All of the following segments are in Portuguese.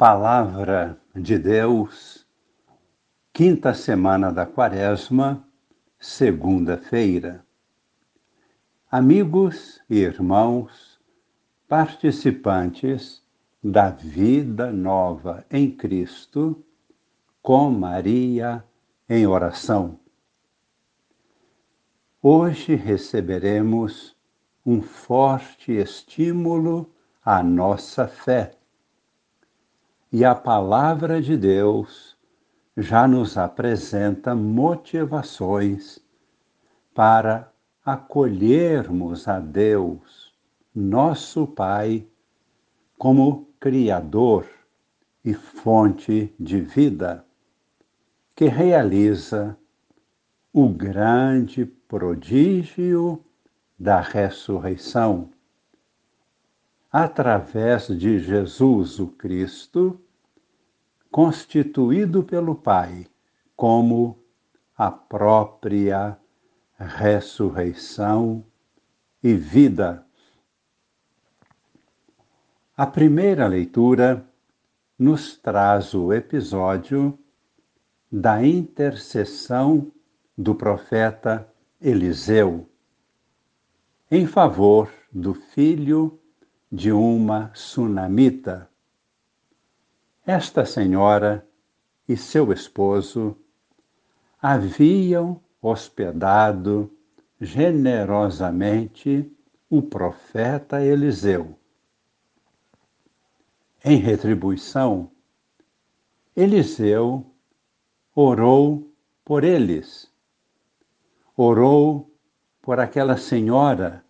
Palavra de Deus, quinta semana da Quaresma, segunda-feira. Amigos e irmãos, participantes da vida nova em Cristo, com Maria em oração. Hoje receberemos um forte estímulo à nossa fé e a palavra de Deus já nos apresenta motivações para acolhermos a Deus, nosso Pai, como Criador e fonte de vida, que realiza o grande prodígio da ressurreição. Através de Jesus o Cristo, constituído pelo Pai como a própria ressurreição e vida. A primeira leitura nos traz o episódio da intercessão do profeta Eliseu em favor do filho de uma sunamita. Esta senhora e seu esposo haviam hospedado generosamente o profeta Eliseu. Em retribuição, Eliseu orou por eles. Orou por aquela senhora,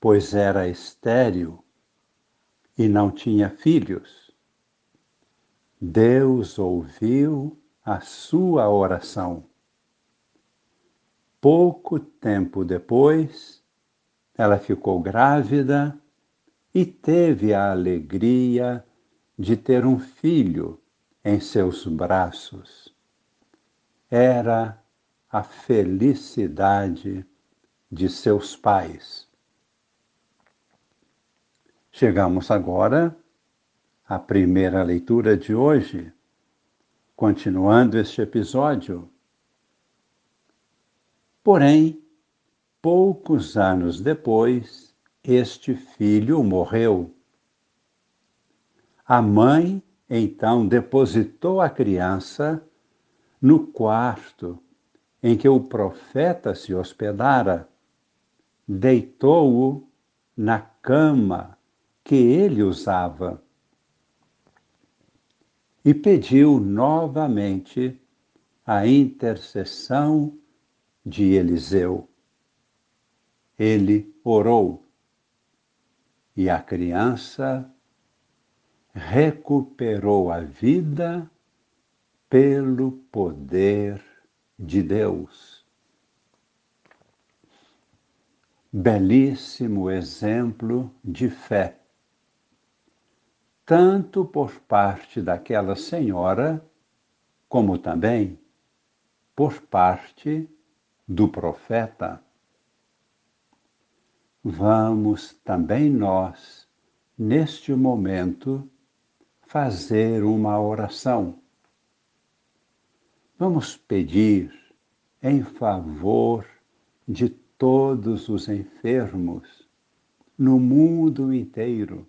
pois era estéril e não tinha filhos, Deus ouviu a sua oração. Pouco tempo depois, ela ficou grávida e teve a alegria de ter um filho em seus braços. Era a felicidade de seus pais. Chegamos agora à primeira leitura de hoje, continuando este episódio. Porém, poucos anos depois, este filho morreu. A mãe então depositou a criança no quarto em que o profeta se hospedara, deitou-o na cama que ele usava. E pediu novamente a intercessão de Eliseu. Ele orou e a criança recuperou a vida pelo poder de Deus. Belíssimo exemplo de fé tanto por parte daquela senhora, como também por parte do profeta. Vamos também nós, neste momento, fazer uma oração. Vamos pedir em favor de todos os enfermos no mundo inteiro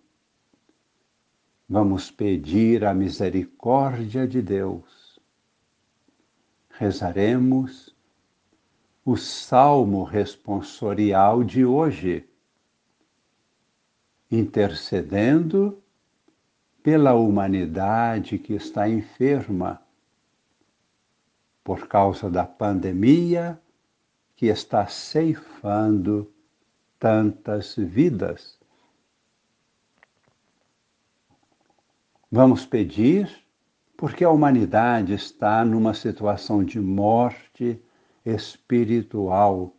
Vamos pedir a misericórdia de Deus. Rezaremos o salmo responsorial de hoje, intercedendo pela humanidade que está enferma por causa da pandemia que está ceifando tantas vidas. Vamos pedir porque a humanidade está numa situação de morte espiritual,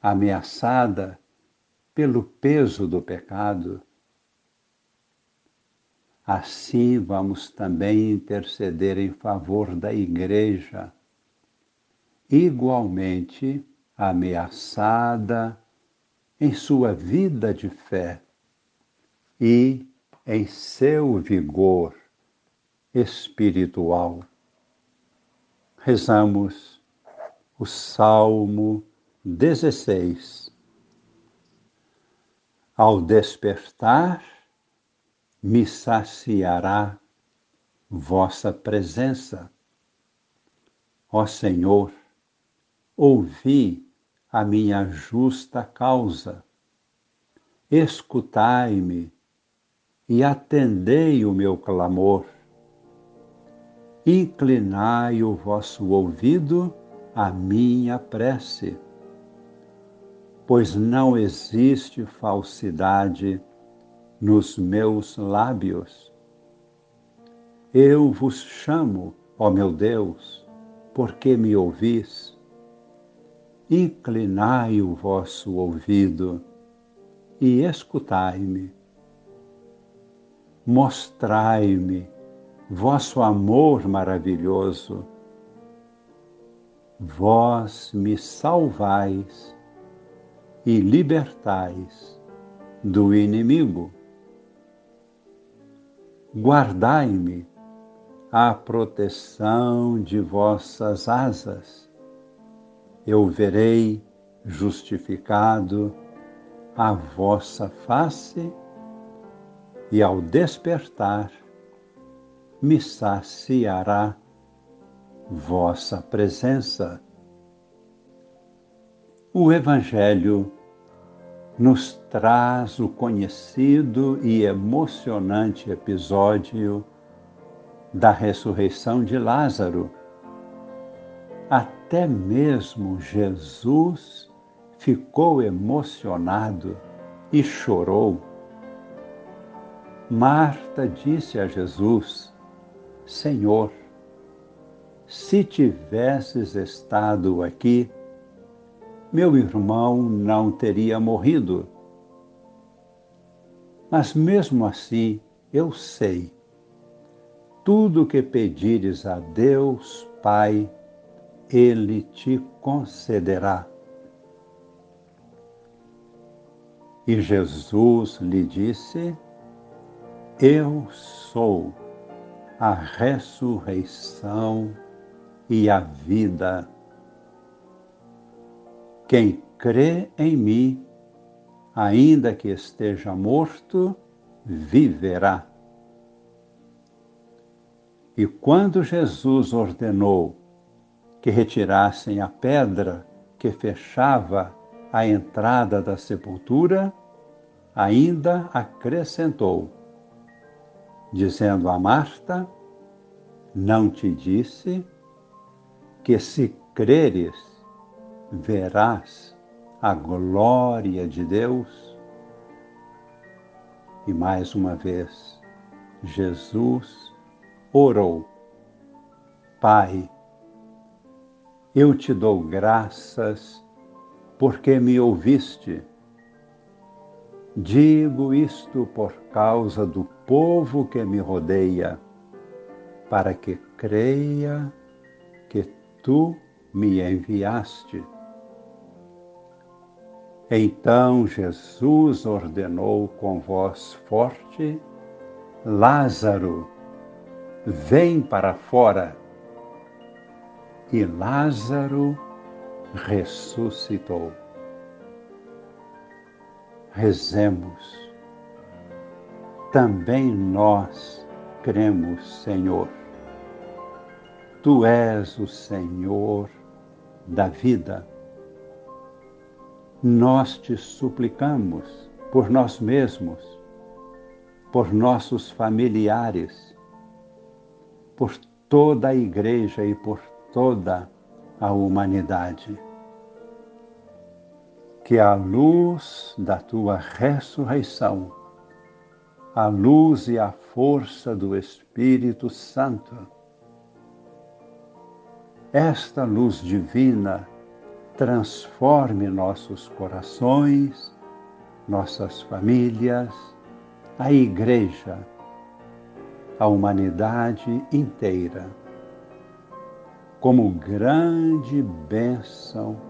ameaçada pelo peso do pecado. Assim, vamos também interceder em favor da Igreja, igualmente ameaçada em sua vida de fé e em seu vigor espiritual. Rezamos o Salmo 16. Ao despertar, me saciará vossa presença. Ó Senhor, ouvi a minha justa causa. Escutai-me e atendei o meu clamor. Inclinai o vosso ouvido à minha prece, pois não existe falsidade nos meus lábios. Eu vos chamo, ó meu Deus, porque me ouvis inclinai o vosso ouvido e escutai-me. Mostrai-me vosso amor maravilhoso. Vós me salvais e libertais do inimigo. Guardai-me à proteção de vossas asas eu verei justificado a vossa face e ao despertar me saciará vossa presença. O Evangelho nos traz o conhecido e emocionante episódio da ressurreição de Lázaro até mesmo Jesus ficou emocionado e chorou. Marta disse a Jesus: Senhor, se tivesses estado aqui, meu irmão não teria morrido. Mas mesmo assim, eu sei, tudo que pedires a Deus Pai, ele te concederá. E Jesus lhe disse: Eu sou a ressurreição e a vida. Quem crê em mim, ainda que esteja morto, viverá. E quando Jesus ordenou que retirassem a pedra que fechava a entrada da sepultura, ainda acrescentou, dizendo a Marta: Não te disse que se creres, verás a glória de Deus? E mais uma vez, Jesus orou: Pai, eu te dou graças porque me ouviste. Digo isto por causa do povo que me rodeia, para que creia que tu me enviaste. Então Jesus ordenou com voz forte: Lázaro, vem para fora e Lázaro ressuscitou. Rezemos. Também nós cremos, Senhor. Tu és o Senhor da vida. Nós te suplicamos por nós mesmos, por nossos familiares, por toda a igreja e por toda a humanidade. Que a luz da tua ressurreição, a luz e a força do Espírito Santo, esta luz divina transforme nossos corações, nossas famílias, a Igreja, a humanidade inteira como grande bênção